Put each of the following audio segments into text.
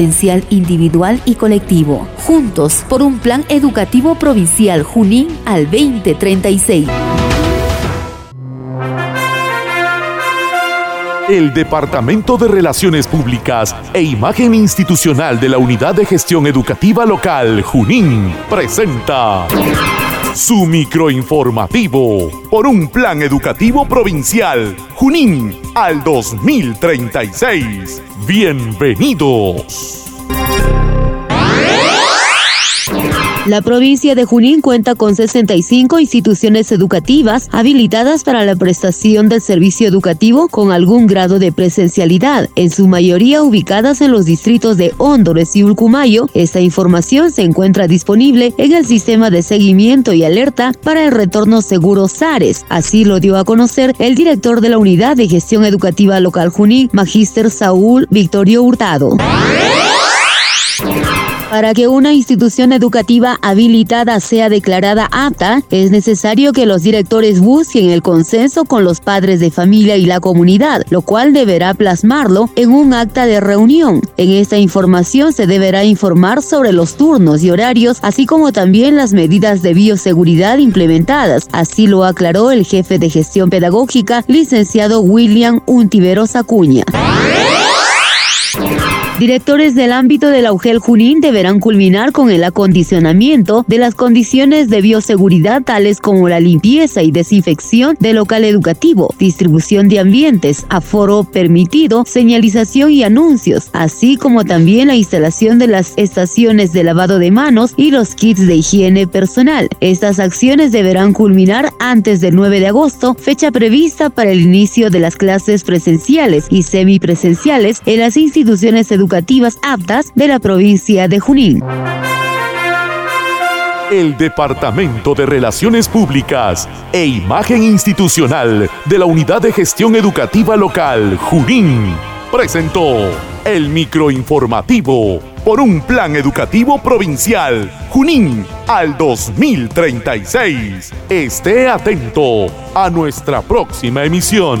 potencial individual y colectivo. Juntos por un plan educativo provincial Junín al 2036. El Departamento de Relaciones Públicas e Imagen Institucional de la Unidad de Gestión Educativa Local Junín presenta su microinformativo por un plan educativo provincial Junín al 2036. Bienvenidos. La provincia de Junín cuenta con 65 instituciones educativas habilitadas para la prestación del servicio educativo con algún grado de presencialidad, en su mayoría ubicadas en los distritos de Hondores y Ulcumayo. Esta información se encuentra disponible en el sistema de seguimiento y alerta para el retorno seguro SARES. Así lo dio a conocer el director de la Unidad de Gestión Educativa Local Junín, Magíster Saúl Victorio Hurtado. Para que una institución educativa habilitada sea declarada apta, es necesario que los directores busquen el consenso con los padres de familia y la comunidad, lo cual deberá plasmarlo en un acta de reunión. En esta información se deberá informar sobre los turnos y horarios, así como también las medidas de bioseguridad implementadas. Así lo aclaró el jefe de gestión pedagógica, licenciado William Untiveros Acuña. Directores del ámbito del Augel Junín deberán culminar con el acondicionamiento de las condiciones de bioseguridad tales como la limpieza y desinfección del local educativo, distribución de ambientes, aforo permitido, señalización y anuncios, así como también la instalación de las estaciones de lavado de manos y los kits de higiene personal. Estas acciones deberán culminar antes del 9 de agosto, fecha prevista para el inicio de las clases presenciales y semipresenciales en las instituciones educativas educativas aptas de la provincia de Junín. El Departamento de Relaciones Públicas e Imagen Institucional de la Unidad de Gestión Educativa Local Junín presentó el microinformativo por un plan educativo provincial Junín al 2036. Esté atento a nuestra próxima emisión.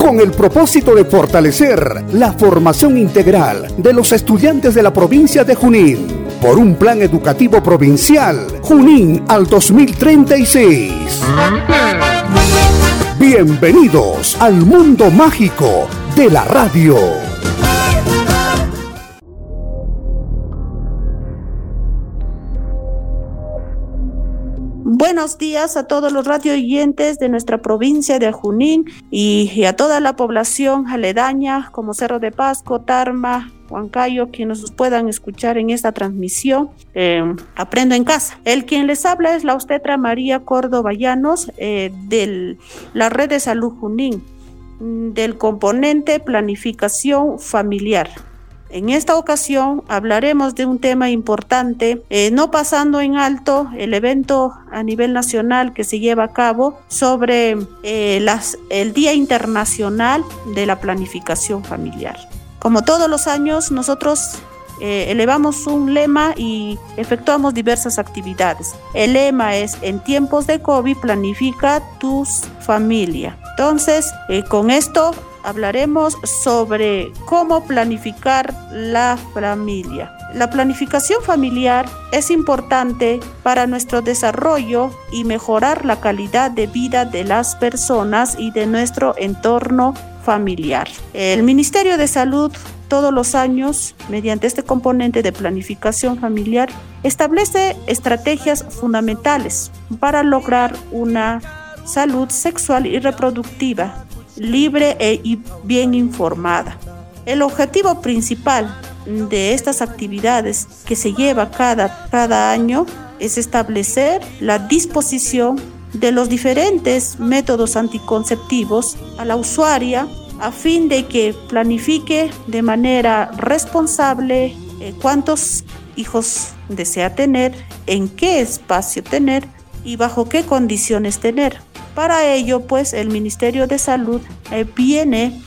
con el propósito de fortalecer la formación integral de los estudiantes de la provincia de Junín por un plan educativo provincial Junín al 2036. Bienvenidos al mundo mágico de la radio. Buenos días a todos los radio oyentes de nuestra provincia de Junín y, a toda la población aledaña como Cerro de Pasco, Tarma, Huancayo, quienes nos puedan escuchar en esta transmisión. Eh, aprendo en casa. El quien les habla es la obstetra María Córdoba Llanos eh, de la Red de Salud Junín, mm, del componente planificación familiar. En esta ocasión hablaremos de un tema importante, eh, no pasando en alto el evento a nivel nacional que se lleva a cabo sobre eh, el Día Internacional de la Planificación Familiar. Como todos los años, nosotros eh, elevamos un lema y efectuamos diversas actividades. El lema es, en tiempos de COVID, planifica tu familia. Entonces, con esto hablaremos sobre cómo planificar la familia. La planificación familiar es importante para nuestro desarrollo y mejorar la calidad de vida de las personas y de nuestro entorno familiar. El Ministerio de Salud todos los años, mediante este componente de planificación familiar, establece estrategias fundamentales para lograr una salud sexual y reproductiva libre e y bien informada. El objetivo principal de estas actividades que se lleva cada, cada año es establecer la disposición de los diferentes métodos anticonceptivos a la usuaria a fin de que planifique de manera responsable eh, cuántos hijos desea tener, en qué espacio tener y bajo qué condiciones tener. Para ello, pues, el Ministerio de Salud eh, viene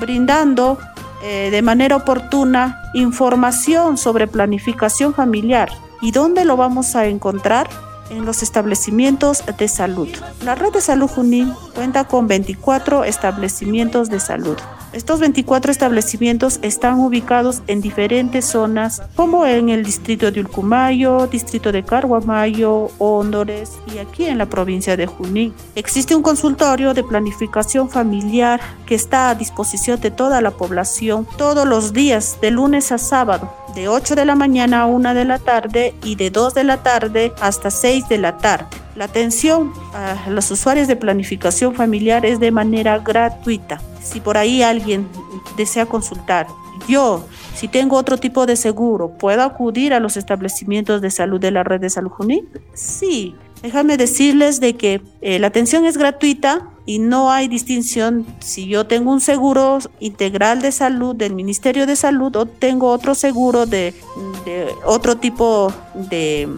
brindando eh, de manera oportuna información sobre planificación familiar. ¿Y dónde lo vamos a encontrar? En los establecimientos de salud. La red de salud Junín cuenta con 24 establecimientos de salud. Estos 24 establecimientos están ubicados en diferentes zonas, como en el distrito de Ulcumayo, distrito de Carguamayo, Hondores y aquí en la provincia de Junín. Existe un consultorio de planificación familiar que está a disposición de toda la población todos los días, de lunes a sábado, de 8 de la mañana a 1 de la tarde y de 2 de la tarde hasta 6 de la tarde. La atención a los usuarios de planificación familiar es de manera gratuita. Si por ahí alguien desea consultar, yo, si tengo otro tipo de seguro, ¿puedo acudir a los establecimientos de salud de la red de salud Junín? Sí, déjame decirles de que eh, la atención es gratuita y no hay distinción si yo tengo un seguro integral de salud del Ministerio de Salud o tengo otro seguro de, otro tipo de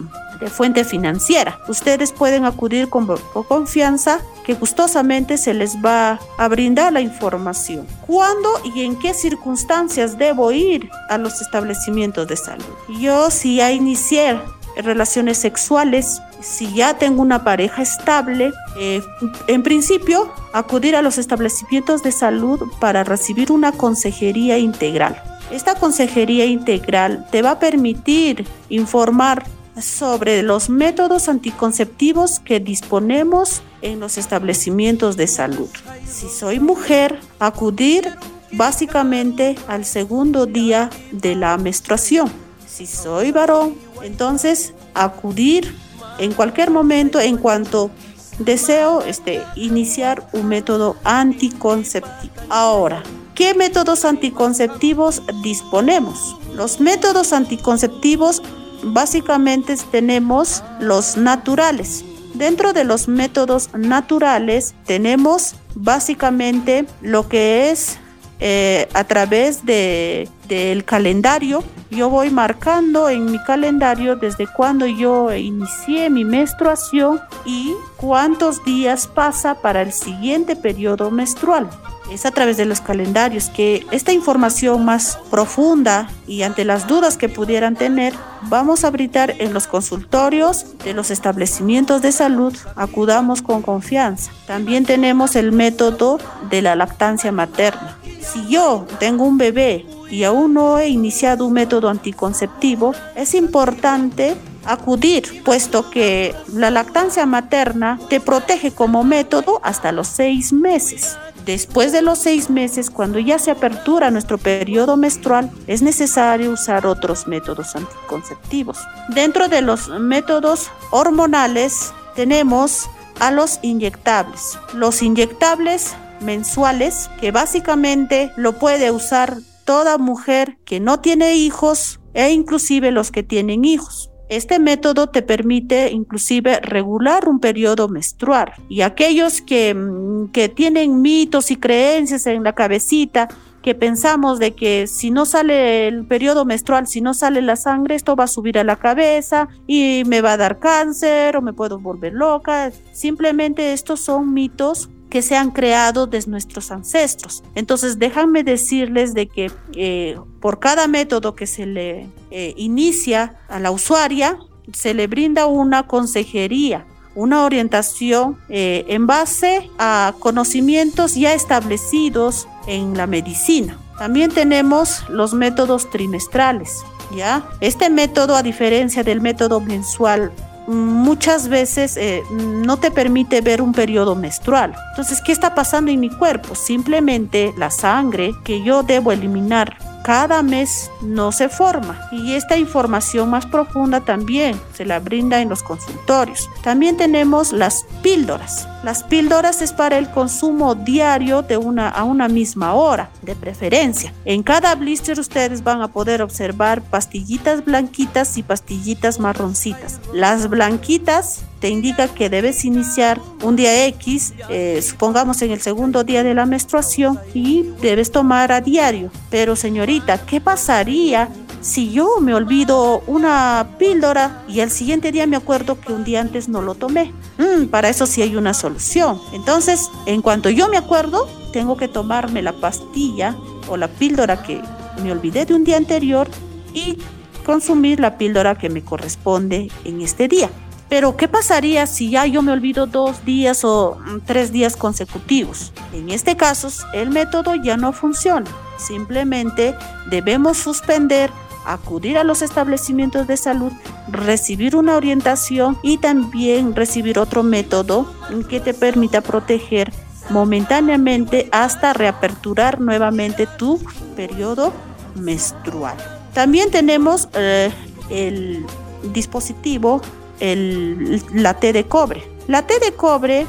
fuente financiera. Ustedes pueden acudir con, confianza que gustosamente se les va a brindar la información. ¿Cuándo y en qué circunstancias debo ir a los establecimientos de salud? Yo si ya inicié relaciones sexuales, si ya tengo una pareja estable, eh, en principio acudir a los establecimientos de salud para recibir una consejería integral. Esta consejería integral te va a permitir informar sobre los métodos anticonceptivos que disponemos en los establecimientos de salud. Si soy mujer, acudir básicamente al segundo día de la menstruación. Si soy varón, entonces acudir en cualquier momento en cuanto deseo este, iniciar un método anticonceptivo. Ahora, ¿qué métodos anticonceptivos disponemos? Los métodos anticonceptivos básicamente tenemos los naturales. Dentro de los métodos naturales tenemos básicamente lo que es eh, a través de, del calendario. Yo voy marcando en mi calendario desde cuando yo inicié mi menstruación y cuántos días pasa para el siguiente periodo menstrual es a través de los calendarios que esta información más profunda y ante las dudas que pudieran tener, vamos a brindar en los consultorios de los establecimientos de salud, acudamos con confianza. También tenemos el método de la lactancia materna. Si yo tengo un bebé y aún no he iniciado un método anticonceptivo, es importante acudir, puesto que la lactancia materna te protege como método hasta los seis meses. Después de los seis meses, cuando ya se apertura nuestro periodo menstrual, es necesario usar otros métodos anticonceptivos. Dentro de los métodos hormonales tenemos a los inyectables. Los inyectables mensuales, que básicamente lo puede usar toda mujer que no tiene hijos e inclusive los que tienen hijos. Este método te permite inclusive regular un periodo menstrual y aquellos que, mm, que tienen mitos y creencias en la cabecita que pensamos de que si no sale el periodo menstrual, si no sale la sangre, esto va a subir a la cabeza y me va a dar cáncer o me puedo volver loca. Simplemente estos son mitos que se han creado desde nuestros ancestros. Entonces, déjenme decirles de que eh, por cada método que se le eh, inicia a la usuaria, se le brinda una consejería, una orientación eh, en base a conocimientos ya establecidos en la medicina. También tenemos los métodos trimestrales. ¿ya? Este método, a diferencia del método mensual muchas veces eh, no te permite ver un periodo menstrual. Entonces, ¿qué está pasando en mi cuerpo? Simplemente la sangre que yo debo eliminar cada mes no se forma y esta información más profunda también se la brinda en los consultorios. También tenemos las píldoras. Las píldoras es para el consumo diario de una a una misma hora, de preferencia. En cada blister ustedes van a poder observar pastillitas blanquitas y pastillitas marroncitas. Las blanquitas te indica que debes iniciar un día X, eh, supongamos en el segundo día de la menstruación, y debes tomar a diario. Pero señorita, ¿qué pasaría si yo me olvido una píldora y al siguiente día me acuerdo que un día antes no lo tomé? Mm, para eso sí hay una solución. Entonces, en cuanto yo me acuerdo, tengo que tomarme la pastilla o la píldora que me olvidé de un día anterior y consumir la píldora que me corresponde en este día. Pero, ¿qué pasaría si ya yo me olvido dos días o mm, tres días consecutivos? En este caso, el método ya no funciona. Simplemente debemos suspender, acudir a los establecimientos de salud, recibir una orientación y también recibir otro método que te permita proteger momentáneamente hasta reaperturar nuevamente tu periodo menstrual. También tenemos eh, el dispositivo el, la T de cobre. La T de cobre,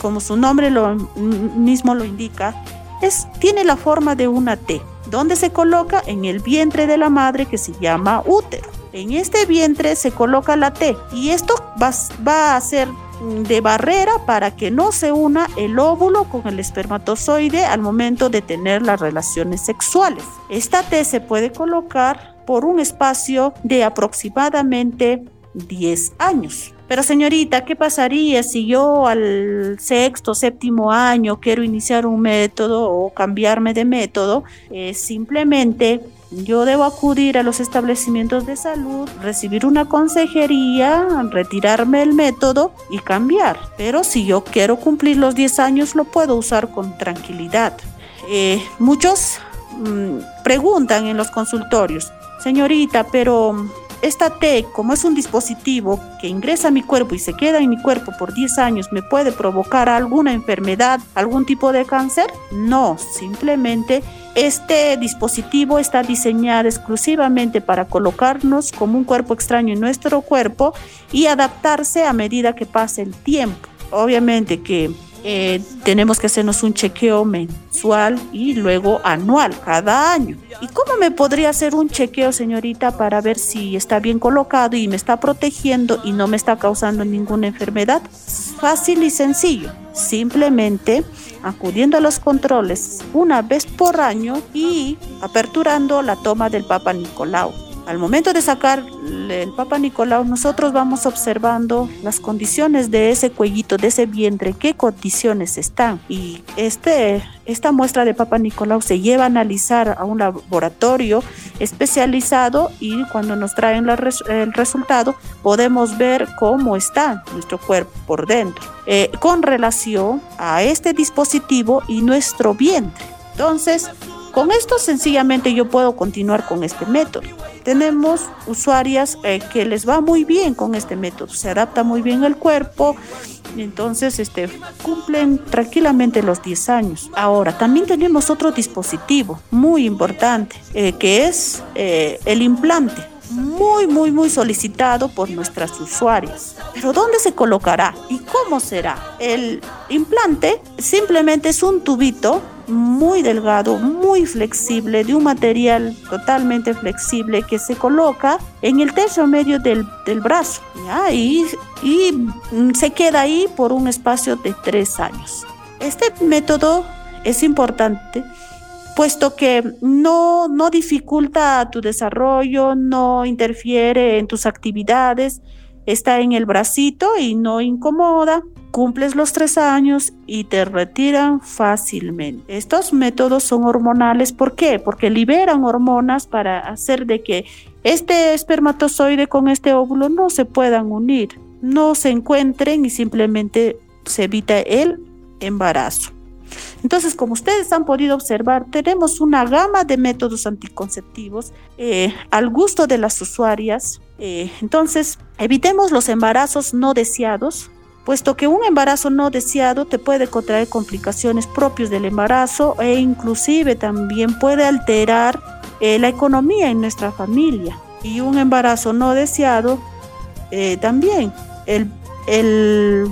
como su nombre lo, mismo lo indica, es, tiene la forma de una T, donde se coloca en el vientre de la madre que se llama útero. En este vientre se coloca la T y esto va, va a ser de barrera para que no se una el óvulo con el espermatozoide al momento de tener las relaciones sexuales. Esta T se puede colocar por un espacio de aproximadamente 10 años. Pero señorita, ¿qué pasaría si yo al sexto, séptimo año quiero iniciar un método o cambiarme de método? Eh, simplemente yo debo acudir a los establecimientos de salud, recibir una consejería, retirarme el método y cambiar. Pero si yo quiero cumplir los 10 años, lo puedo usar con tranquilidad. Eh, muchos mm, preguntan en los consultorios, señorita, pero esta T, como es un dispositivo que ingresa a mi cuerpo y se queda en mi cuerpo por 10 años, ¿me puede provocar alguna enfermedad, algún tipo de cáncer? No, simplemente este dispositivo está diseñado exclusivamente para colocarnos como un cuerpo extraño en nuestro cuerpo y adaptarse a medida que pase el tiempo. Obviamente que eh, tenemos que hacernos un chequeo mensual y luego anual, cada año. ¿Y cómo me podría hacer un chequeo, señorita, para ver si está bien colocado y me está protegiendo y no me está causando ninguna enfermedad? Fácil y sencillo. Simplemente acudiendo a los controles una vez por año y aperturando la toma del Papa Nicolau. Al momento de sacar el Papa Nicolau, nosotros vamos observando las condiciones de ese cuellito, de ese vientre, qué condiciones están. Y este, esta muestra de Papa Nicolau se lleva a analizar a un laboratorio especializado y cuando nos traen el resultado podemos ver cómo está nuestro cuerpo por dentro eh, con relación a este dispositivo y nuestro vientre. Entonces, con esto sencillamente yo puedo continuar con este método. Tenemos usuarias eh, que les va muy bien con este método, se adapta muy bien el cuerpo, entonces este, cumplen tranquilamente los 10 años. Ahora, también tenemos otro dispositivo muy importante, eh, que es eh, el implante muy, muy, muy solicitado por nuestras usuarias. Pero ¿dónde se colocará y cómo será? El implante simplemente es un tubito muy delgado, muy flexible, de un material totalmente flexible que se coloca en el tercio medio del, brazo Y, y se queda ahí por un espacio de tres años. Este método es importante puesto que no, no dificulta tu desarrollo, no interfiere en tus actividades, está en el bracito y no incomoda. Cumples los tres años y te retiran fácilmente. Estos métodos son hormonales. ¿Por qué? Porque liberan hormonas para hacer de que este espermatozoide con este óvulo no se puedan unir, no se encuentren y simplemente se evita el embarazo. Entonces, como ustedes han podido observar, tenemos una gama de métodos anticonceptivos eh, al gusto de las usuarias. Eh, entonces, evitemos los embarazos no deseados, puesto que un embarazo no deseado te puede contraer complicaciones propias del embarazo e inclusive también puede alterar eh, la economía en nuestra familia. Y un embarazo no deseado eh, también. El, el,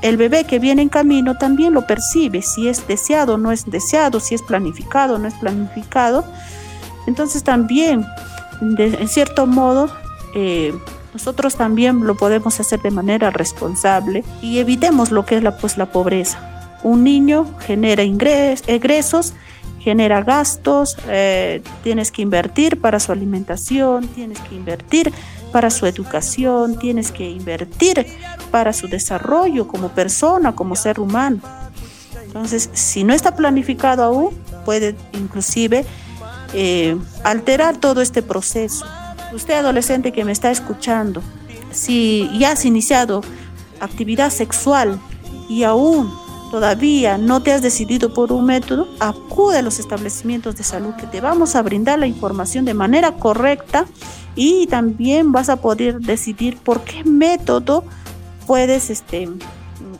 el bebé que viene en camino también lo percibe, si es deseado o no es deseado, si es planificado o no es planificado. Entonces también, en cierto modo, eh, nosotros también lo podemos hacer de manera responsable y evitemos lo que es la, pues, la pobreza. Un niño genera ingresos, genera gastos, eh, tienes que invertir para su alimentación, tienes que invertir para su educación, tienes que invertir para su desarrollo como persona, como ser humano. Entonces, si no está planificado aún, puede inclusive eh, alterar todo este proceso. Usted adolescente que me está escuchando, si ya has iniciado actividad sexual y aún todavía no te has decidido por un método, acude a los establecimientos de salud que te vamos a brindar la información de manera correcta y también vas a poder decidir por qué método puedes este,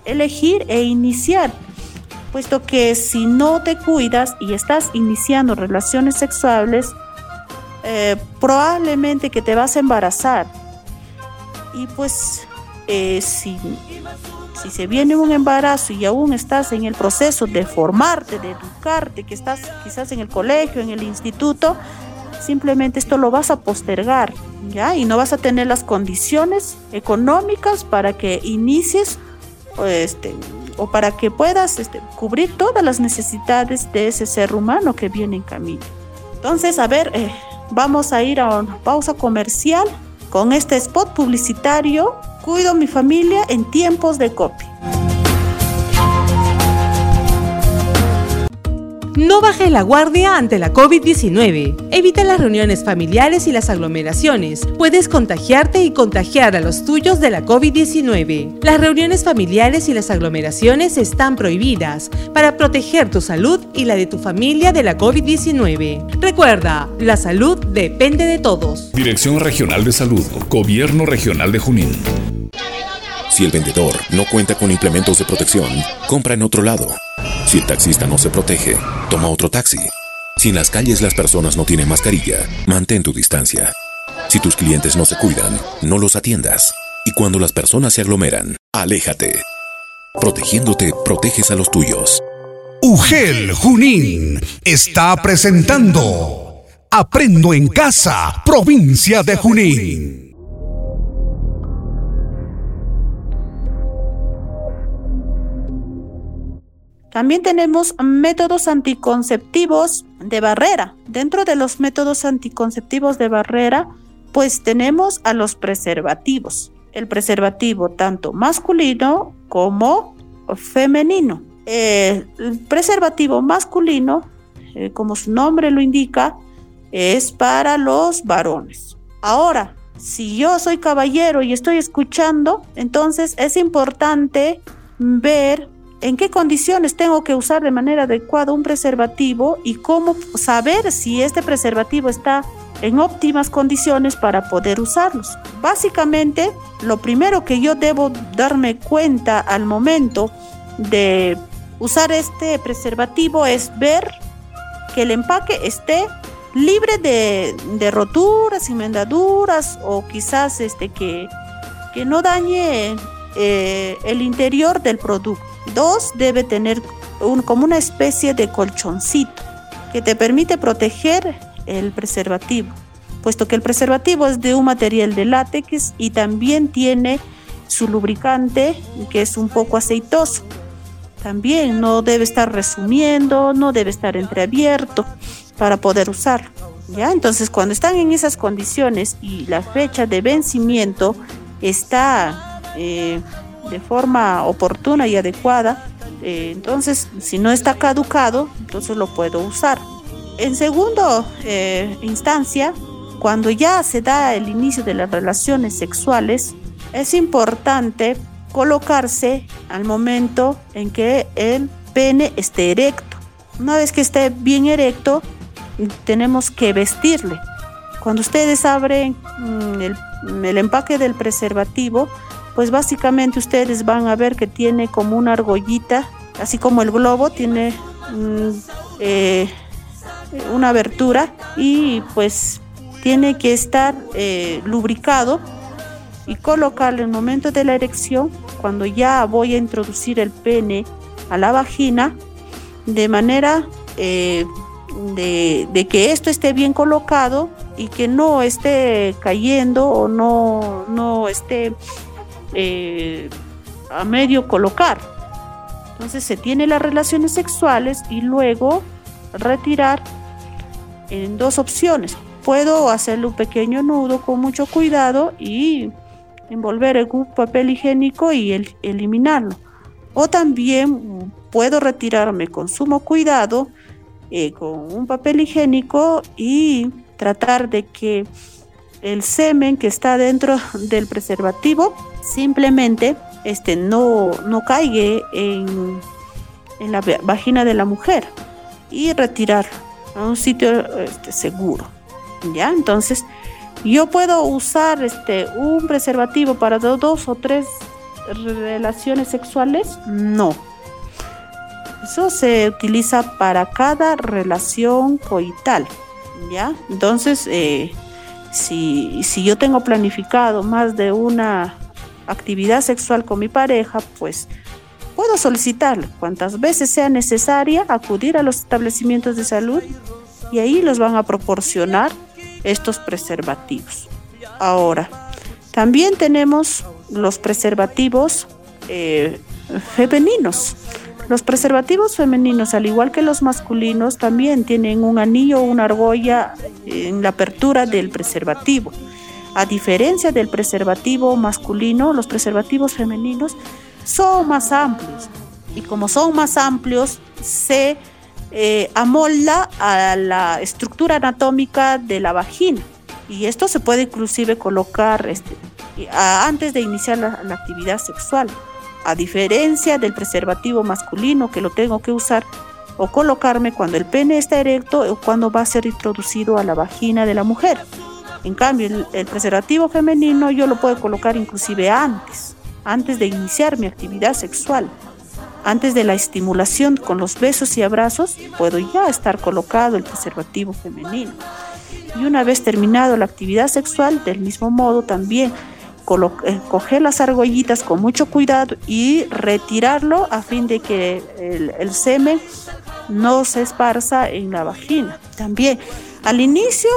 elegir e iniciar. Puesto que si no te cuidas y estás iniciando relaciones sexuales, eh, probablemente que te vas a embarazar. Y pues eh, si si se viene un embarazo y aún estás en el proceso de formarte, de educarte, que estás quizás en el colegio, en el instituto, simplemente esto lo vas a postergar, ¿ya? Y no vas a tener las condiciones económicas para que inicies este, o para que puedas este, cubrir todas las necesidades de ese ser humano que viene en camino. Entonces, a ver, eh, vamos a ir a una pausa comercial con este spot publicitario Cuido mi familia en tiempos de COVID. No baje la guardia ante la COVID-19. Evita las reuniones familiares y las aglomeraciones. Puedes contagiarte y contagiar a los tuyos de la COVID-19. Las reuniones familiares y las aglomeraciones están prohibidas para proteger tu salud y la de tu familia de la COVID-19. Recuerda, la salud depende de todos. Dirección Regional de Salud, Gobierno Regional de Junín. Si el vendedor no cuenta con implementos de protección, compra en otro lado. Si el taxista no se protege, toma otro taxi. Si en las calles las personas no tienen mascarilla, mantén tu distancia. Si tus clientes no se cuidan, no los atiendas. Y cuando las personas se aglomeran, aléjate. Protegiéndote, proteges a los tuyos. UGEL Junín está presentando Aprendo en Casa, provincia de Junín. También tenemos métodos anticonceptivos de barrera. Dentro de los métodos anticonceptivos de barrera, pues tenemos a los preservativos. El preservativo tanto masculino como femenino. el preservativo masculino, eh, como su nombre lo indica, es para los varones. Ahora, si yo soy caballero y estoy escuchando, entonces es importante ver en qué condiciones tengo que usar de manera adecuada un preservativo y cómo saber si este preservativo está en óptimas condiciones para poder usarlos. Básicamente, lo primero que yo debo darme cuenta al momento de usar este preservativo es ver que el empaque esté libre de, roturas y mendaduras o quizás este, que, que no dañe eh, el interior del producto. Dos, debe tener como una especie de colchoncito que te permite proteger el preservativo, puesto que el preservativo es de un material de látex y también tiene su lubricante que es un poco aceitoso. También no debe estar resumiendo, no debe estar entreabierto para poder usarlo. ¿ya? Entonces, cuando están en esas condiciones y la fecha de vencimiento está eh, de forma oportuna y adecuada, eh, entonces si no está caducado, entonces lo puedo usar. En segundo eh, instancia, cuando ya se da el inicio de las relaciones sexuales, es importante colocarse al momento en que el pene esté erecto. Una vez que esté bien erecto, tenemos que vestirle. Cuando ustedes abren mm, el, el empaque del preservativo, pues básicamente ustedes van a ver que tiene como una argollita, así como el globo tiene eh, una abertura y pues tiene que estar eh, lubricado y colocarlo en el momento de la erección, cuando ya voy a introducir el pene a la vagina, de manera eh, de, que esto esté bien colocado y que no esté cayendo o no, no esté eh, a medio colocar. Entonces se tiene las relaciones sexuales y luego retirar en dos opciones. Puedo hacerle un pequeño nudo con mucho cuidado y envolver en un papel higiénico y eliminarlo. O también puedo retirarme con sumo cuidado eh, con un papel higiénico y tratar de que el semen que está dentro del preservativo simplemente este, no, no caiga en, en la vagina de la mujer y retirarlo a un sitio este, seguro. ¿Ya? Entonces, yo puedo usar este, un preservativo para dos o tres relaciones sexuales. No. Eso se utiliza para cada relación coital. ¿Ya? Entonces, eh, si, si yo tengo planificado más de una actividad sexual con mi pareja, pues puedo solicitarle cuantas veces sea necesaria acudir a los establecimientos de salud y ahí los van a proporcionar estos preservativos. Ahora, también tenemos los preservativos eh, femeninos. Los preservativos femeninos, al igual que los masculinos, también tienen un anillo o una argolla en la apertura del preservativo. A diferencia del preservativo masculino, los preservativos femeninos son más amplios. Y como son más amplios, se eh, amolda a la estructura anatómica de la vagina. Y esto se puede inclusive colocar este, antes de iniciar la, actividad sexual. A diferencia del preservativo masculino que lo tengo que usar o colocarme cuando el pene está erecto o cuando va a ser introducido a la vagina de la mujer. En cambio, el preservativo femenino yo lo puedo colocar inclusive antes, antes de iniciar mi actividad sexual. Antes de la estimulación con los besos y abrazos, puedo ya estar colocado el preservativo femenino. Y una vez terminado la actividad sexual, del mismo modo también eh, coger las argollitas con mucho cuidado y retirarlo a fin de que el, el semen no se esparza en la vagina. También al inicio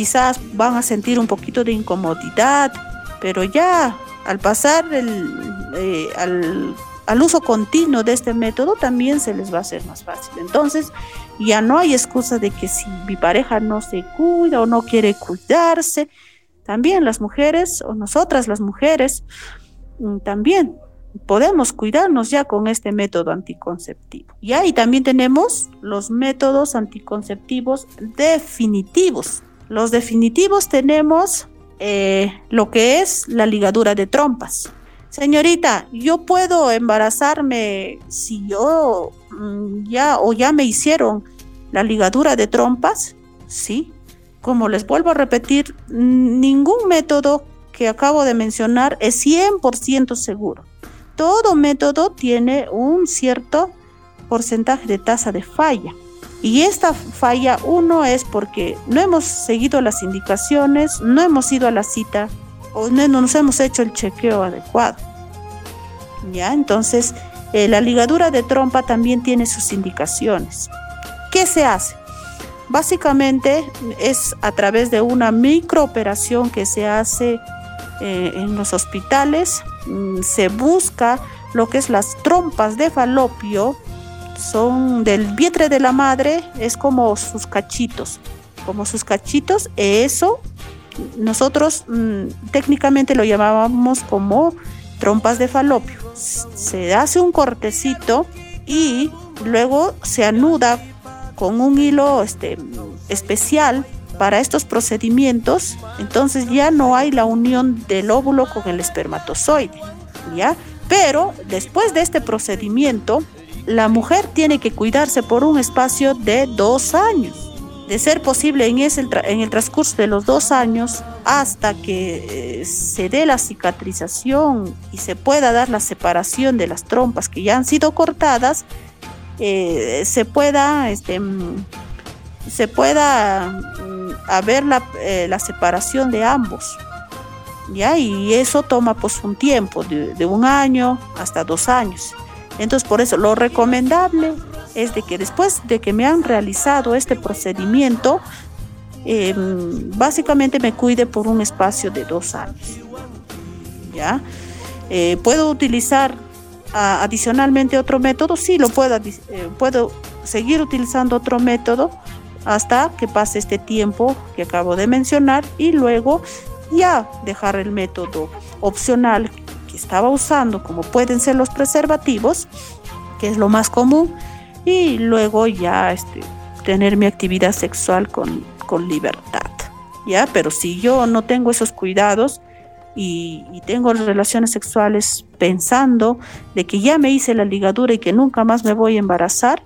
quizás van a sentir un poquito de incomodidad, pero ya al pasar eh, al al uso continuo de este método también se les va a hacer más fácil. Entonces, ya no hay excusa de que si mi pareja no se cuida o no quiere cuidarse, también las mujeres o nosotras las mujeres mm, también podemos cuidarnos ya con este método anticonceptivo. Y ahí también tenemos los métodos anticonceptivos definitivos. Los definitivos tenemos eh, lo que es la ligadura de trompas señorita, yo puedo embarazarme si yo mm, ya o ya me hicieron la ligadura de trompas, sí. Como les vuelvo a repetir, ningún método que acabo de mencionar es 100% seguro. Todo método tiene un cierto porcentaje de tasa de falla. Y esta falla, uno, es porque no hemos seguido las indicaciones, no hemos ido a la cita o no nos hemos hecho el chequeo adecuado. ¿Ya? Entonces, eh, la ligadura de trompa también tiene sus indicaciones. ¿Qué se hace? Básicamente es a través de una microoperación que se hace eh, en los hospitales. Mm, se busca lo que es las trompas de falopio, son del vientre de la madre, es como sus cachitos, como sus cachitos, eso nosotros mm, técnicamente lo llamábamos como trompas de falopio. Se hace un cortecito y luego se anuda con un hilo este, especial para estos procedimientos, entonces ya no hay la unión del óvulo con el espermatozoide, ¿ya? Pero después de este procedimiento, la mujer tiene que cuidarse por un espacio de dos años de ser posible en, ese, en el transcurso de los dos años hasta que eh, se dé la cicatrización y se pueda dar la separación de las trompas que ya han sido cortadas, eh, se pueda este, mm, se pueda mm, haber la, eh, la, separación de ambos. Y eso toma pues un tiempo, de, un año hasta dos años. Entonces por eso lo recomendable es de que después de que me han realizado este procedimiento, eh, básicamente me cuide por un espacio de dos años. ¿Ya? Eh, ¿Puedo utilizar adicionalmente otro método? Sí, lo puedo, eh, puedo seguir utilizando otro método hasta que pase este tiempo que acabo de mencionar y luego ya dejar el método opcional estaba usando, como pueden ser los preservativos, que es lo más común, y luego ya este, tener mi actividad sexual con, con libertad. ¿ya? Pero si yo no tengo esos cuidados y, y, tengo relaciones sexuales pensando de que ya me hice la ligadura y que nunca más me voy a embarazar,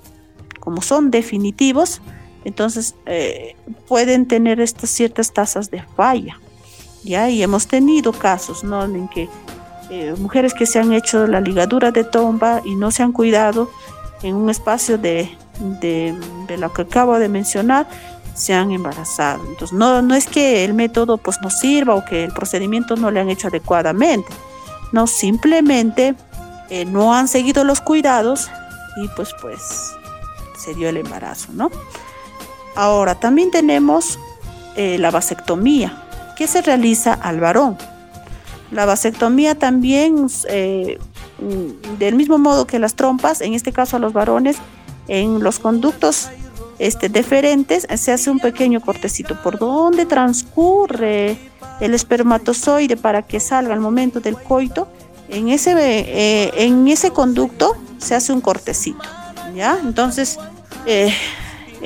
como son definitivos, entonces eh, pueden tener estas ciertas tasas de falla. ¿ya? Y hemos tenido casos ¿no? en que eh, mujeres que se han hecho la ligadura de tomba y no se han cuidado en un espacio de, de, lo que acabo de mencionar, se han embarazado. Entonces, no, no es que el método pues no sirva o que el procedimiento no le han hecho adecuadamente. No, simplemente eh, no han seguido los cuidados y pues pues se dio el embarazo, ¿no? Ahora, también tenemos eh, la vasectomía, que se realiza al varón. La vasectomía también, eh, del mismo modo que las trompas, en este caso a los varones, en los conductos este, deferentes, se hace un pequeño cortecito por donde transcurre el espermatozoide para que salga al momento del coito. En ese, eh, en ese conducto se hace un cortecito, ¿ya? Entonces, eh,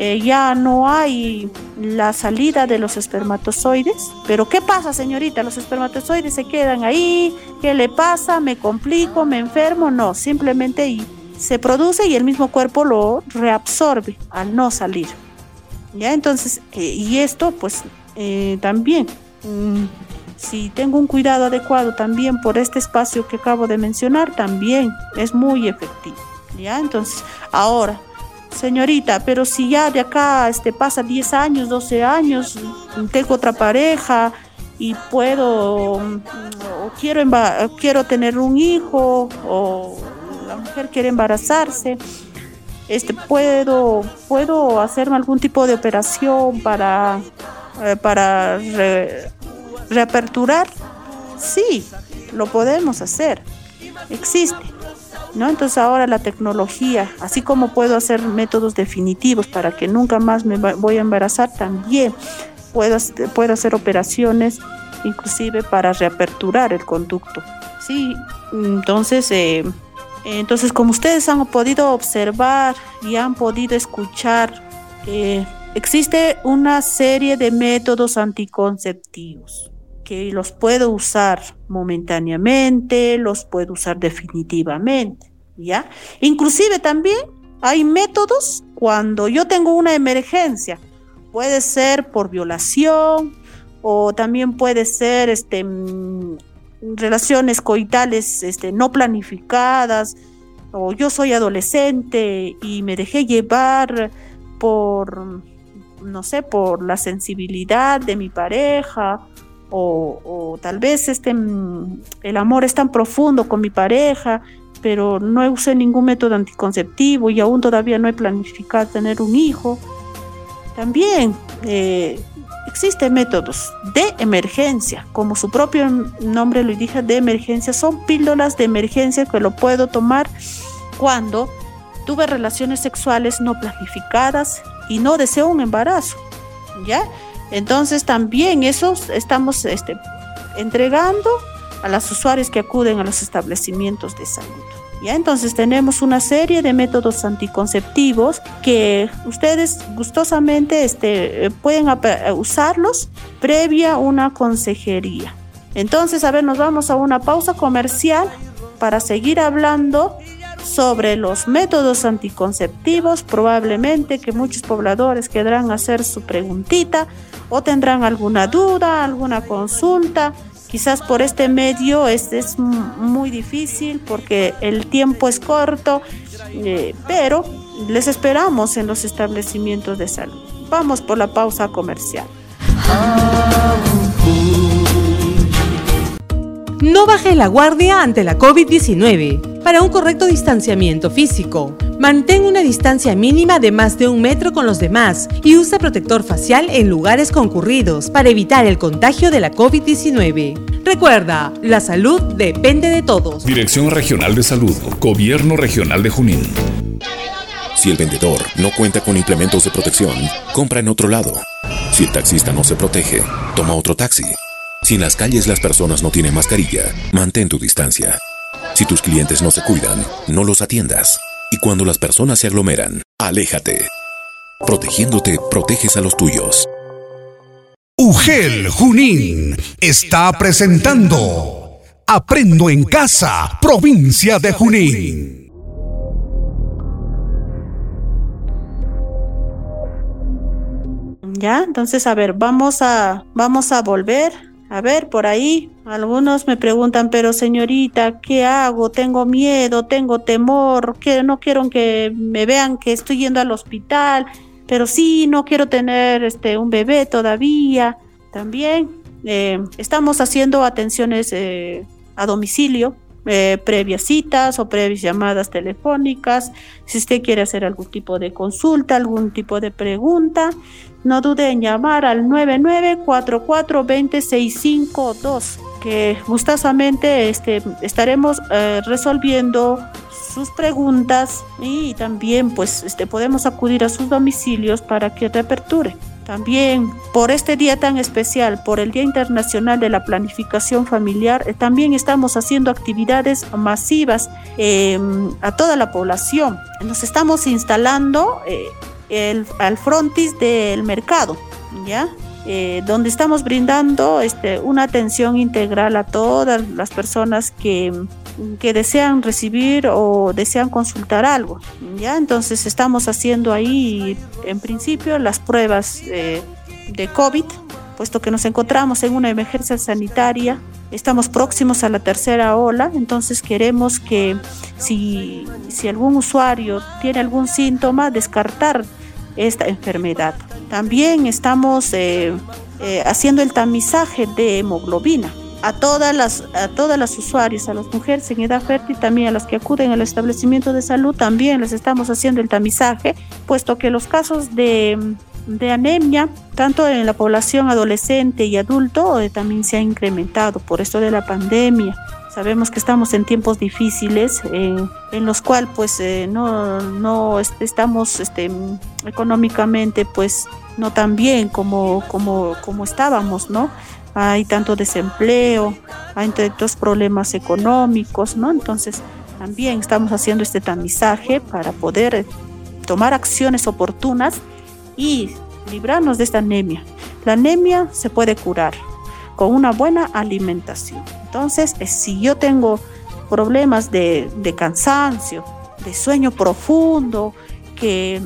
eh, ya no hay la salida de los espermatozoides. Pero ¿qué pasa, señorita? Los espermatozoides se quedan ahí. ¿Qué le pasa? ¿Me complico? ¿Me enfermo? No, simplemente se produce y el mismo cuerpo lo reabsorbe al no salir. ¿Ya? Entonces, eh, y esto pues eh, también, mm, si tengo un cuidado adecuado también por este espacio que acabo de mencionar, también es muy efectivo. ¿Ya? Entonces, ahora, señorita, pero si ya de acá este, pasa 10 años, 12 años, tengo otra pareja y puedo, mm, o quiero, quiero tener un hijo, o la mujer quiere embarazarse, este, puedo, puedo hacerme algún tipo de operación para, eh, para reaperturar. Sí, lo podemos hacer. Existe. ¿No? Entonces ahora la tecnología, así como puedo hacer métodos definitivos para que nunca más me voy a embarazar, también puedo, puedo hacer operaciones inclusive para reaperturar el conducto. Sí, entonces eh, entonces, como ustedes han podido observar y han podido escuchar, eh, existe una serie de métodos anticonceptivos que los puedo usar momentáneamente, los puedo usar definitivamente, ¿ya? Inclusive también hay métodos cuando yo tengo una emergencia, puede ser por violación o también puede ser este mm, relaciones coitales este, no planificadas, o yo soy adolescente y me dejé llevar por, no sé, por la sensibilidad de mi pareja, o, tal vez este, el amor es tan profundo con mi pareja, pero no usé ningún método anticonceptivo y aún todavía no he planificado tener un hijo. También eh, Existen métodos de emergencia, como su propio nombre lo indica, de emergencia. Son píldoras de emergencia que lo puedo tomar cuando tuve relaciones sexuales no planificadas y no deseo un embarazo. ¿Ya? Entonces también esos estamos este, entregando a los usuarios que acuden a los establecimientos de salud. ¿Ya? Entonces tenemos una serie de métodos anticonceptivos que ustedes gustosamente este, pueden usarlos previa una consejería. Entonces, a ver, nos vamos a una pausa comercial para seguir hablando sobre los métodos anticonceptivos. Probablemente que muchos pobladores querrán hacer su preguntita o tendrán alguna duda, alguna consulta Quizás por este medio es, es muy difícil porque el tiempo es corto, eh, pero les esperamos en los establecimientos de salud. Vamos por la pausa comercial. No baje la guardia ante la COVID-19. Para un correcto distanciamiento físico, mantén una distancia mínima de más de un metro con los demás y usa protector facial en lugares concurridos para evitar el contagio de la COVID-19. Recuerda, la salud depende de todos. Dirección Regional de Salud, Gobierno Regional de Junín. Si el vendedor no cuenta con implementos de protección, compra en otro lado. Si el taxista no se protege, toma otro taxi. Si en las calles las personas no tienen mascarilla, mantén tu distancia. Si tus clientes no se cuidan, no los atiendas. Y cuando las personas se aglomeran, aléjate. Protegiéndote, proteges a los tuyos. UGEL Junín está presentando Aprendo en Casa, provincia de Junín. Ya, entonces a ver, vamos a vamos a volver. A ver, por ahí algunos me preguntan, pero señorita, ¿qué hago? Tengo miedo, tengo temor, que no quiero que me vean que estoy yendo al hospital, pero sí, no quiero tener este un bebé todavía. También eh, estamos haciendo atenciones eh, a domicilio, eh, previas citas o previas llamadas telefónicas. Si usted quiere hacer algún tipo de consulta, algún tipo de pregunta, no dude en llamar al 9944-20652, que gustosamente este, estaremos eh, resolviendo sus preguntas y también pues este, podemos acudir a sus domicilios para que reaperture. También por este día tan especial, por el Día Internacional de la Planificación Familiar, eh, también estamos haciendo actividades masivas em, a toda la población. Nos estamos instalando eh, el, al frontis del mercado, ¿ya? Eh, donde estamos brindando este, una atención integral a todas las personas que, desean recibir o desean consultar algo. ¿ya? Entonces estamos haciendo ahí, en principio, las pruebas eh, de COVID, puesto que nos encontramos en una emergencia sanitaria, estamos próximos a la tercera ola, entonces queremos que si, si algún usuario tiene algún síntoma, descartar esta enfermedad. También estamos eh, eh, haciendo el tamizaje de hemoglobina a todas las a todas las usuarias, a las mujeres en edad fértil, también a las que acuden al establecimiento de salud, también les estamos haciendo el tamizaje, puesto que los casos de, de anemia, tanto en la población adolescente y adulto, eh, también se ha incrementado por esto de la pandemia. Sabemos que estamos en tiempos difíciles eh, en los cuales pues eh, no, no estamos este, económicamente pues no tan bien como, como, como estábamos, ¿no? Hay tanto desempleo, hay tantos problemas económicos, ¿no? Entonces también estamos haciendo este tamizaje para poder tomar acciones oportunas y librarnos de esta anemia. La anemia se puede curar con una buena alimentación. Entonces, eh, si yo tengo problemas de, cansancio, de sueño profundo, que,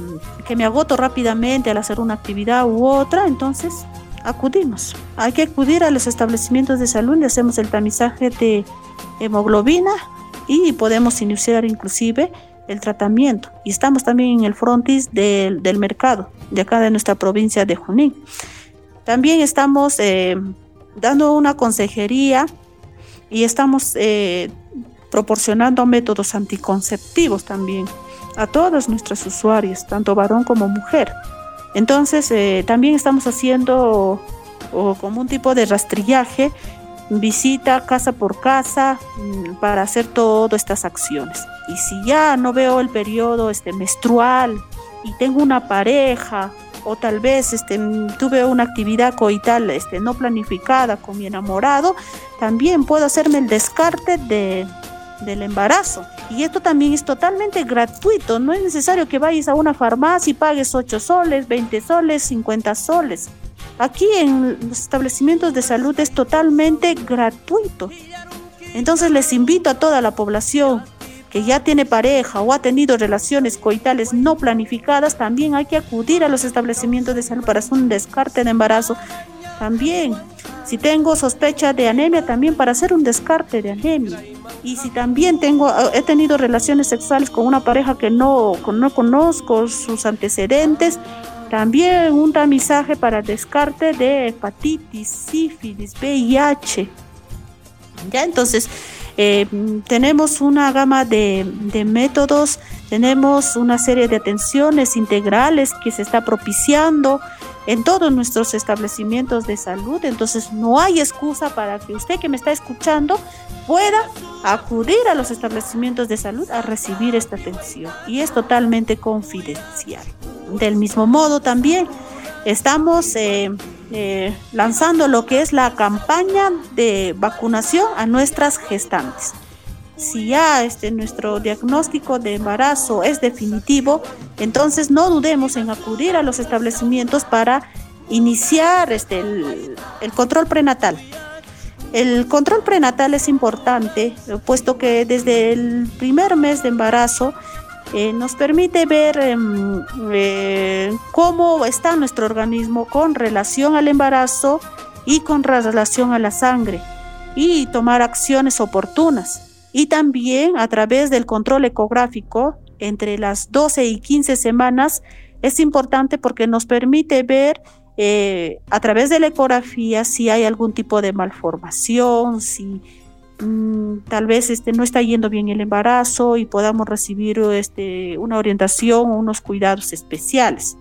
que, me agoto rápidamente al hacer una actividad u otra, entonces acudimos. Hay que acudir a los establecimientos de salud, le hacemos el tamizaje de hemoglobina y podemos iniciar inclusive el tratamiento. Y estamos también en el frontis del, del mercado de acá de nuestra provincia de Junín. También estamos eh, dando una consejería y estamos eh, proporcionando métodos anticonceptivos también a todas nuestras usuarias, tanto varón como mujer. Entonces, eh, también estamos haciendo como un tipo de rastrillaje, visita casa por casa mm, para hacer todas estas acciones. Y si ya no veo el periodo este, menstrual y tengo una pareja o tal vez este, tuve una actividad coital este, no planificada con mi enamorado, también puedo hacerme el descarte de, del embarazo. Y esto también es totalmente gratuito, no es necesario que vayas a una farmacia y pagues 8 soles, 20 soles, 50 soles. Aquí en los establecimientos de salud es totalmente gratuito. Entonces les invito a toda la población que ya tiene pareja o ha tenido relaciones coitales no planificadas, también hay que acudir a los establecimientos de salud para hacer un descarte de embarazo. También, si tengo sospecha de anemia, también para hacer un descarte de anemia. Y si también tengo, he tenido relaciones sexuales con una pareja que no, no conozco sus antecedentes, También un tamizaje para descarte de hepatitis, sífilis, VIH. Ya, entonces eh, tenemos una gama de, de, métodos, tenemos una serie de atenciones integrales que se está propiciando en todos nuestros establecimientos de salud. Entonces no hay excusa para que usted que me está escuchando pueda acudir a los establecimientos de salud a recibir esta atención. Y es totalmente confidencial. Del mismo modo también estamos eh, eh, lanzando lo que es la campaña de vacunación a nuestras gestantes. Si ya este, nuestro diagnóstico de embarazo es definitivo, entonces no dudemos en acudir a los establecimientos para iniciar este, el, el control prenatal. El control prenatal es importante, puesto que desde el primer mes de embarazo nos permite ver em, eh, cómo está nuestro organismo con relación al embarazo y con relación a la sangre y tomar acciones oportunas. Y también a través del control ecográfico entre las 12 y 15 semanas es importante porque nos permite ver eh, a través de la ecografía si hay algún tipo de malformación, si Mm, tal vez este, no está yendo bien el embarazo y podamos recibir este, una orientación o unos cuidados especiales.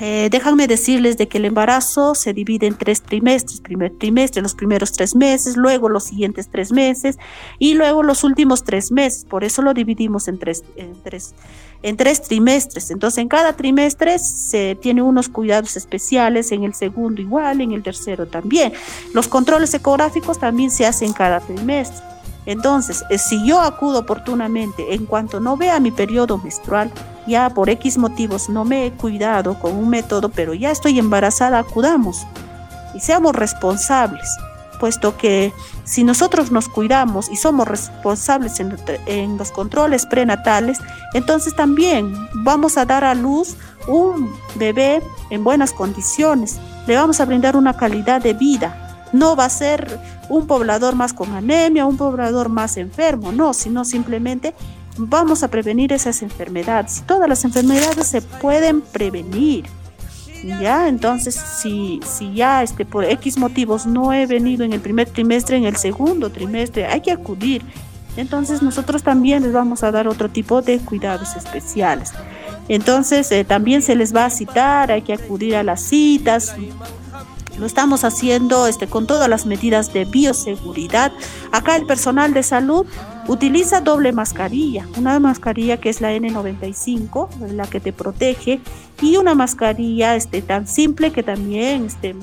Eh, déjenme decirles de que el embarazo se divide en tres trimestres, primer trimestre, los primeros tres meses, luego los siguientes tres meses y luego los últimos tres meses, por eso lo dividimos en tres, en tres, en tres trimestres. Entonces en cada trimestre se tiene unos cuidados especiales, en el segundo igual, en el tercero también. Los controles ecográficos también se hacen cada trimestre. Entonces, eh, si yo acudo oportunamente en cuanto no vea mi periodo menstrual, ya por X motivos no me he cuidado con un método, pero ya estoy embarazada, acudamos y seamos responsables, puesto que si nosotros nos cuidamos y somos responsables en, en los controles prenatales, entonces también vamos a dar a luz un bebé en buenas condiciones, le vamos a brindar una calidad de vida no va a ser un poblador más con anemia, un poblador más enfermo, no, sino simplemente vamos a prevenir esas enfermedades. Todas las enfermedades se pueden prevenir. Ya, entonces si, si ya este, por X motivos no he venido en el primer trimestre, en el segundo trimestre, hay que acudir. Entonces nosotros también les vamos a dar otro tipo de cuidados especiales. Entonces eh, también se les va a citar, hay que acudir a las citas, lo estamos haciendo este, con todas las medidas de bioseguridad. Acá el personal de salud utiliza doble mascarilla, una mascarilla que es la N95, la que te protege, y una mascarilla este, tan simple que también este,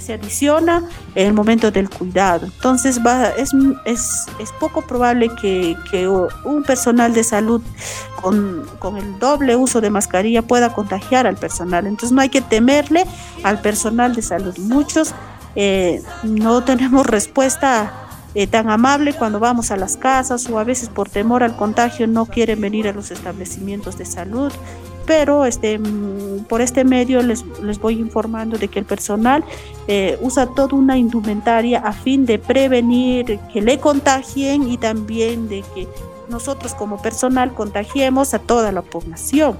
se adiciona en el momento del cuidado. Entonces va, es, es, es poco probable que, que, un personal de salud con, con, el doble uso de mascarilla pueda contagiar al personal. Entonces no hay que temerle al personal de salud. Muchos eh, no tenemos respuesta eh, tan amable cuando vamos a las casas o a veces por temor al contagio no quieren venir a los establecimientos de salud pero este, mm, por este medio les, les voy informando de que el personal eh, usa toda una indumentaria a fin de prevenir que le contagien y también de que nosotros como personal contagiemos a toda la población.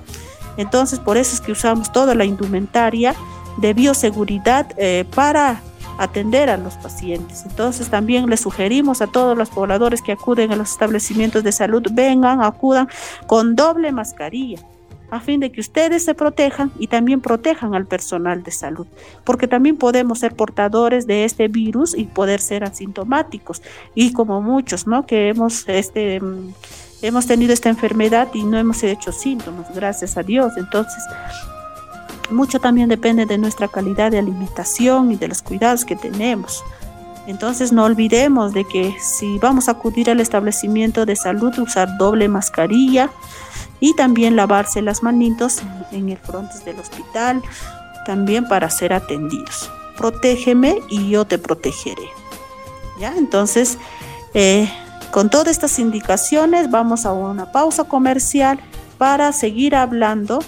Entonces, por eso es que usamos toda la indumentaria de bioseguridad eh, para atender a los pacientes. Entonces también les sugerimos a todos los pobladores que acuden a los establecimientos de salud, vengan, acudan con doble mascarilla a fin de que ustedes se protejan y también protejan al personal de salud, porque también podemos ser portadores de este virus y poder ser asintomáticos y como muchos, ¿no? Que hemos este mm, hemos tenido esta enfermedad y no hemos hecho síntomas, gracias a Dios. Entonces, mucho también depende de nuestra calidad de alimentación y de los cuidados que tenemos. Entonces no olvidemos de que si vamos a acudir al establecimiento de salud, usar doble mascarilla, y también lavarse las manitos en el frontis del hospital, también para ser atendidos. Protégeme y yo te protegeré. ¿Ya? Entonces, eh, con todas estas indicaciones vamos a una pausa comercial para seguir hablando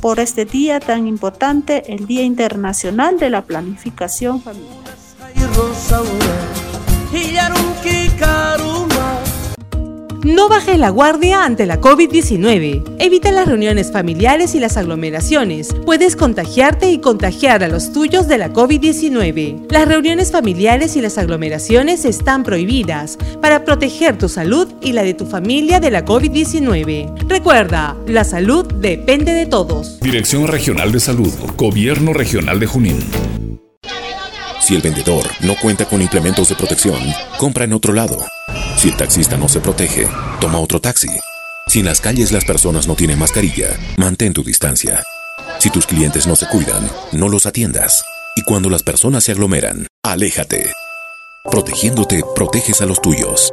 por este día tan importante, el Día Internacional de la Planificación Familiar. No bajes la guardia ante la COVID-19. Evita las reuniones familiares y las aglomeraciones. Puedes contagiarte y contagiar a los tuyos de la COVID-19. Las reuniones familiares y las aglomeraciones están prohibidas para proteger tu salud y la de tu familia de la COVID-19. Recuerda, la salud depende de todos. Dirección Regional de Salud, Gobierno Regional de Junín. Si el vendedor no cuenta con implementos de protección, compra en otro lado. Si el taxista no se protege, toma otro taxi. Si en las calles las personas no tienen mascarilla, mantén tu distancia. Si tus clientes no se cuidan, no los atiendas. Y cuando las personas se aglomeran, aléjate. Protegiéndote, proteges a los tuyos.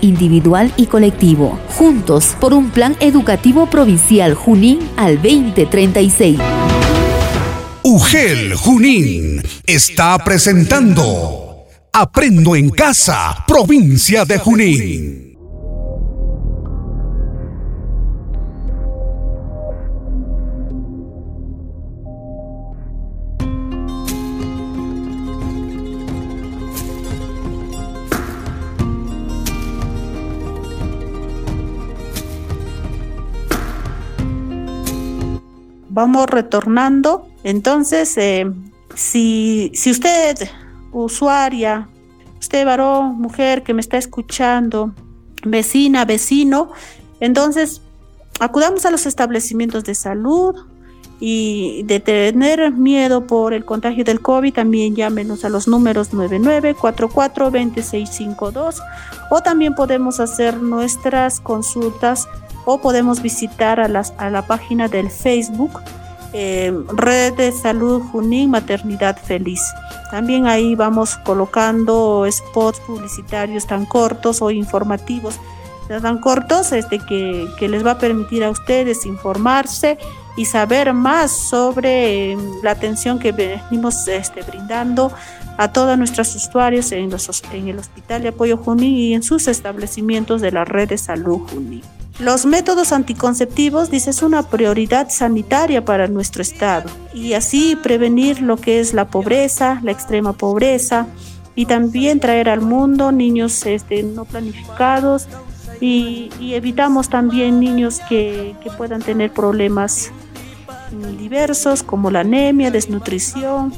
individual y colectivo, juntos por un plan educativo provincial Junín al 2036. UGEL Junín está presentando Aprendo en Casa, provincia de Junín. Vamos retornando. Entonces, eh, si, si usted, usuaria, usted varón, mujer que me está escuchando, vecina, vecino, entonces acudamos a los establecimientos de salud y de tener miedo por el contagio del COVID, también llámenos a los números 99442652 o también podemos hacer nuestras consultas o podemos visitar a, la página del Facebook eh, Red de Salud Junín Maternidad Feliz. También ahí vamos colocando spots publicitarios tan cortos o informativos tan cortos este, que, les va a permitir a ustedes informarse y saber más sobre em, la atención que venimos este, brindando a todos nuestros usuarios en, en el Hospital de Apoyo Junín y en sus establecimientos de la red de salud Junín. Los métodos anticonceptivos, dice, es una prioridad sanitaria para nuestro Estado. Y así prevenir lo que es la pobreza, la extrema pobreza y también traer al mundo niños este, no planificados y, evitamos también niños que, puedan tener problemas diversos como la anemia, desnutrición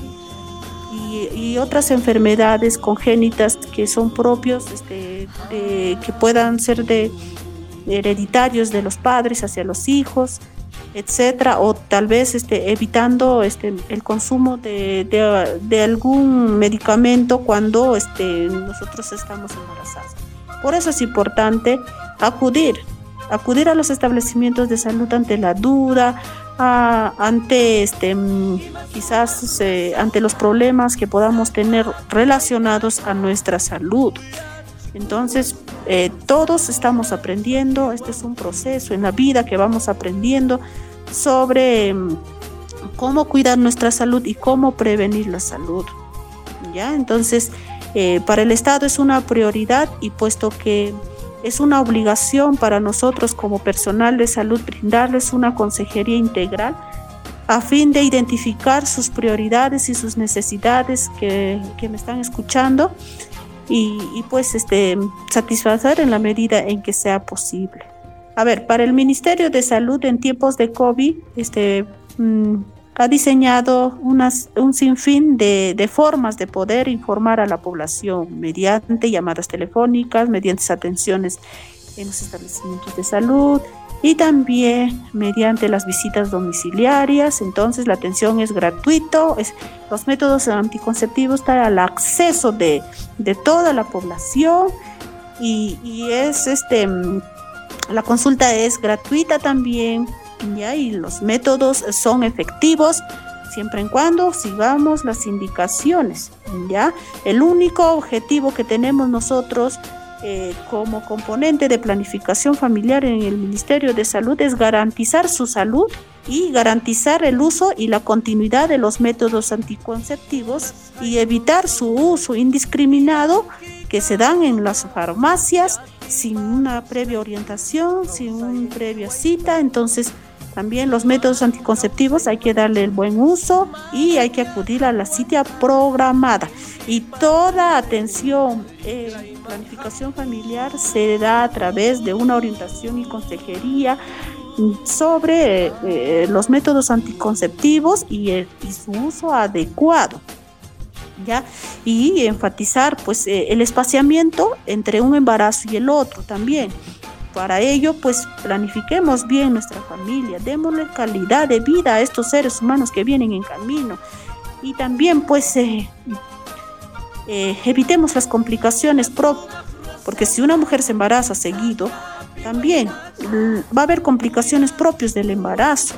y, otras enfermedades congénitas que son propios, este, que puedan ser de hereditarios de los padres hacia los hijos, etcétera, o tal vez este, evitando este, el consumo de, algún medicamento cuando este, nosotros estamos embarazados. Por eso es importante acudir, acudir a los establecimientos de salud ante la duda, ante este, quizás eh, ante los problemas que podamos tener relacionados a nuestra salud. Entonces, eh, todos estamos aprendiendo, este es un proceso en la vida que vamos aprendiendo sobre mm, cómo cuidar nuestra salud y cómo prevenir la salud. ¿Ya? Entonces, eh, para el Estado es una prioridad y puesto que es una obligación para nosotros como personal de salud brindarles una consejería integral a fin de identificar sus prioridades y sus necesidades que me están escuchando y, pues este, satisfacer en la medida en que sea posible. A ver, para el Ministerio de Salud en tiempos de COVID, este, mm, ha diseñado unas, un sinfín de, de, formas de poder informar a la población mediante llamadas telefónicas, mediante atenciones en los establecimientos de salud, y también mediante las visitas domiciliarias. Entonces la atención es gratuito, los métodos anticonceptivos están al acceso de, toda la población y, es este la consulta es gratuita también ¿ya? y los métodos son efectivos siempre y cuando sigamos las indicaciones, ¿ya? El único objetivo que tenemos nosotros eh, como componente de planificación familiar en el Ministerio de Salud es garantizar su salud y garantizar el uso y la continuidad de los métodos anticonceptivos y evitar su uso indiscriminado que se dan en las farmacias sin una previa orientación, sin una previa cita. Entonces, también los métodos anticonceptivos hay que darle el buen uso y hay que acudir a la cita programada. Y toda atención en planificación familiar se da a través de una orientación y consejería sobre eh, los métodos anticonceptivos y, su uso adecuado. ¿Ya? Y enfatizar pues eh, el espaciamiento entre un embarazo y el otro también para ello, pues planifiquemos bien nuestra familia, démosle calidad de vida a estos seres humanos que vienen en camino. Y también, pues, eh, eh, evitemos las complicaciones propias, porque si una mujer se embaraza seguido, también va a haber complicaciones propias del embarazo.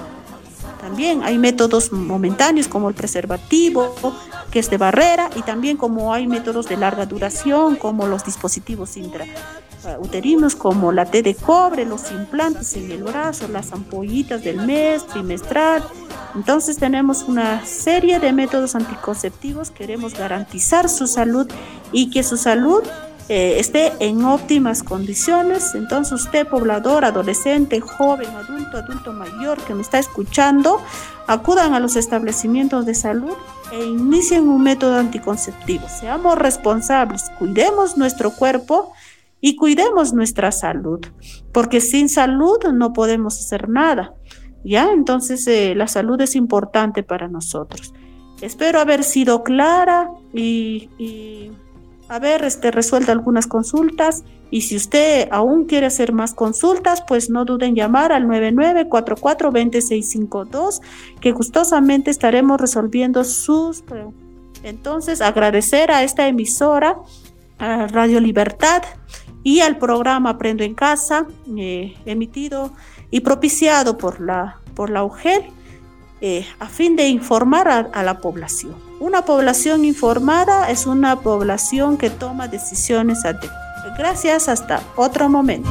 También hay métodos momentáneos como el preservativo, que es de barrera, y también como hay métodos de larga duración, como los dispositivos intra, uterinos como la T de cobre, los implantes en el brazo, las ampollitas del mes, trimestral. Entonces tenemos una serie de métodos anticonceptivos, queremos garantizar su salud y que su salud eh, esté en óptimas condiciones. Entonces usted, poblador, adolescente, joven, adulto, adulto mayor que me está escuchando, acudan a los establecimientos de salud e inicien un método anticonceptivo. Seamos responsables, cuidemos nuestro cuerpo y cuidemos nuestra salud, porque sin salud no podemos hacer nada. ¿Ya? Entonces eh, la salud es importante para nosotros. Espero haber sido clara y, haber este, resuelto algunas consultas. Y si usted aún quiere hacer más consultas, pues no duden en llamar al 9944-2652, que gustosamente estaremos resolviendo sus. Entonces, agradecer a esta emisora, a Radio Libertad, y al programa Aprendo en Casa, eh, emitido y propiciado por la, por la UGEL, eh, a fin de informar a, la población. Una población informada es una población que toma decisiones adecuadas. Gracias, hasta otro momento.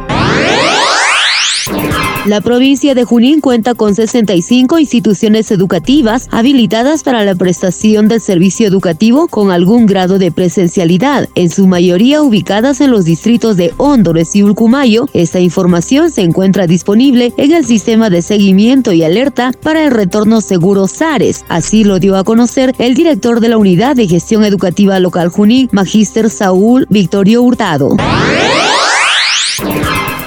La provincia de Junín cuenta con 65 instituciones educativas habilitadas para la prestación del servicio educativo con algún grado de presencialidad, en su mayoría ubicadas en los distritos de Hondores y Ulcumayo. Esta información se encuentra disponible en el sistema de seguimiento y alerta para el retorno seguro SARES. Así lo dio a conocer el director de la Unidad de Gestión Educativa Local Junín, Magíster Saúl Victorio Hurtado.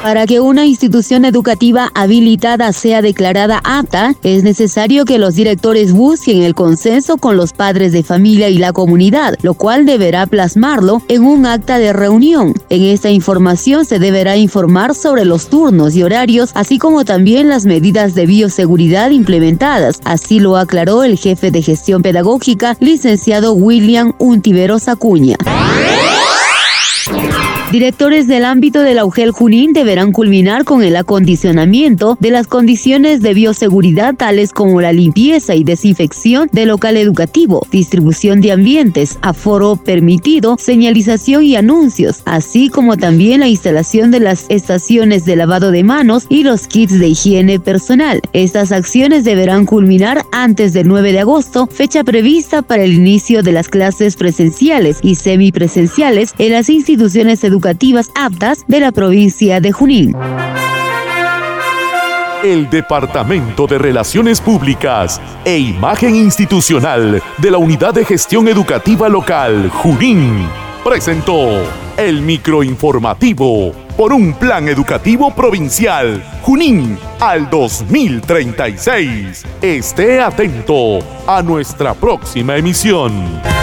Para que una institución educativa habilitada sea declarada apta, es necesario que los directores busquen el consenso con los padres de familia y la comunidad, lo cual deberá plasmarlo en un acta de reunión. En esta información se deberá informar sobre los turnos y horarios, así como también las medidas de bioseguridad implementadas. Así lo aclaró el jefe de gestión pedagógica, licenciado William Untiveros Acuña. Directores del ámbito de la UGEL Junín deberán culminar con el acondicionamiento de las condiciones de bioseguridad tales como la limpieza y desinfección del local educativo, distribución de ambientes, aforo permitido, señalización y anuncios, así como también la instalación de las estaciones de lavado de manos y los kits de higiene personal. Estas acciones deberán culminar antes del 9 de agosto, fecha prevista para el inicio de las clases presenciales y semipresenciales en las instituciones educativas aptas de la provincia de Junín. El Departamento de Relaciones Públicas e Imagen Institucional de la Unidad de Gestión Educativa Local, Junín, presentó el microinformativo por un plan educativo provincial, Junín, al 2036. Esté atento a nuestra próxima emisión.